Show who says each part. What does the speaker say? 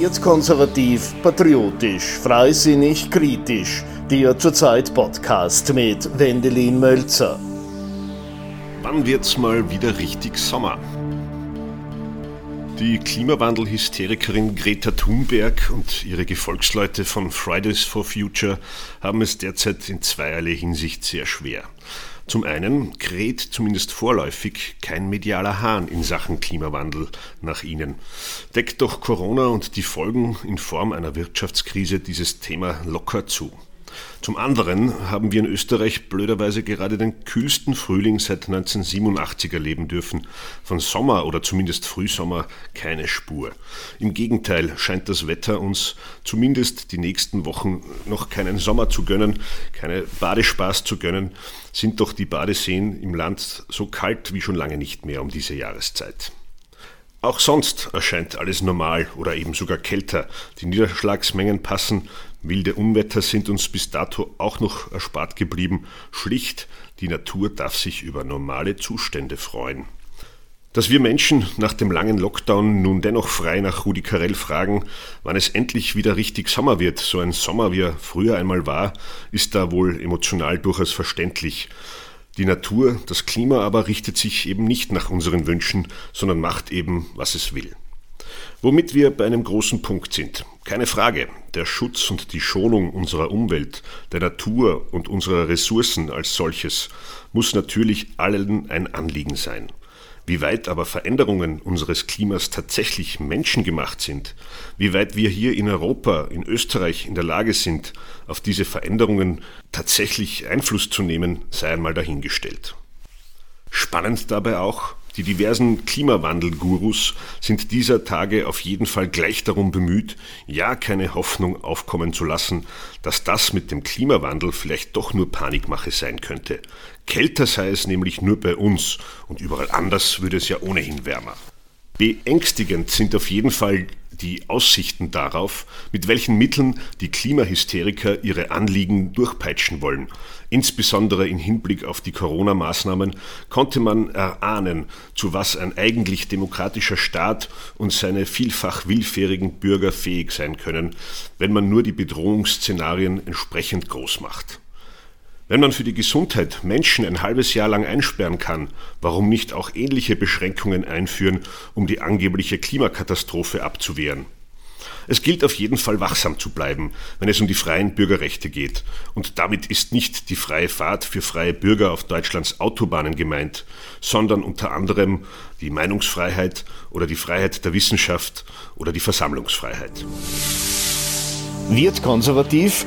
Speaker 1: Wird konservativ, patriotisch, freisinnig, kritisch. Der zurzeit Podcast mit Wendelin Mölzer.
Speaker 2: Wann wird's mal wieder richtig Sommer? Die Klimawandelhysterikerin Greta Thunberg und ihre Gefolgsleute von Fridays for Future haben es derzeit in zweierlei Hinsicht sehr schwer. Zum einen kräht zumindest vorläufig kein medialer Hahn in Sachen Klimawandel nach ihnen. Deckt doch Corona und die Folgen in Form einer Wirtschaftskrise dieses Thema locker zu. Zum anderen haben wir in Österreich blöderweise gerade den kühlsten Frühling seit 1987 erleben dürfen. Von Sommer oder zumindest Frühsommer keine Spur. Im Gegenteil scheint das Wetter uns zumindest die nächsten Wochen noch keinen Sommer zu gönnen, keine Badespaß zu gönnen, sind doch die Badeseen im Land so kalt wie schon lange nicht mehr um diese Jahreszeit. Auch sonst erscheint alles normal oder eben sogar kälter. Die Niederschlagsmengen passen, wilde Unwetter sind uns bis dato auch noch erspart geblieben. Schlicht, die Natur darf sich über normale Zustände freuen. Dass wir Menschen nach dem langen Lockdown nun dennoch frei nach Rudi Carell fragen, wann es endlich wieder richtig Sommer wird, so ein Sommer wie er früher einmal war, ist da wohl emotional durchaus verständlich. Die Natur, das Klima aber richtet sich eben nicht nach unseren Wünschen, sondern macht eben, was es will. Womit wir bei einem großen Punkt sind. Keine Frage, der Schutz und die Schonung unserer Umwelt, der Natur und unserer Ressourcen als solches muss natürlich allen ein Anliegen sein. Wie weit aber Veränderungen unseres Klimas tatsächlich menschengemacht sind, wie weit wir hier in Europa, in Österreich in der Lage sind, auf diese Veränderungen tatsächlich Einfluss zu nehmen, sei einmal dahingestellt. Spannend dabei auch, die diversen Klimawandel-Gurus sind dieser Tage auf jeden Fall gleich darum bemüht, ja keine Hoffnung aufkommen zu lassen, dass das mit dem Klimawandel vielleicht doch nur Panikmache sein könnte. Kälter sei es nämlich nur bei uns und überall anders würde es ja ohnehin wärmer. Beängstigend sind auf jeden Fall die Aussichten darauf, mit welchen Mitteln die Klimahysteriker ihre Anliegen durchpeitschen wollen. Insbesondere im Hinblick auf die Corona-Maßnahmen konnte man erahnen, zu was ein eigentlich demokratischer Staat und seine vielfach willfährigen Bürger fähig sein können, wenn man nur die Bedrohungsszenarien entsprechend groß macht. Wenn man für die Gesundheit Menschen ein halbes Jahr lang einsperren kann, warum nicht auch ähnliche Beschränkungen einführen, um die angebliche Klimakatastrophe abzuwehren? Es gilt auf jeden Fall wachsam zu bleiben, wenn es um die freien Bürgerrechte geht. Und damit ist nicht die freie Fahrt für freie Bürger auf Deutschlands Autobahnen gemeint, sondern unter anderem die Meinungsfreiheit oder die Freiheit der Wissenschaft oder die Versammlungsfreiheit.
Speaker 1: Wird konservativ,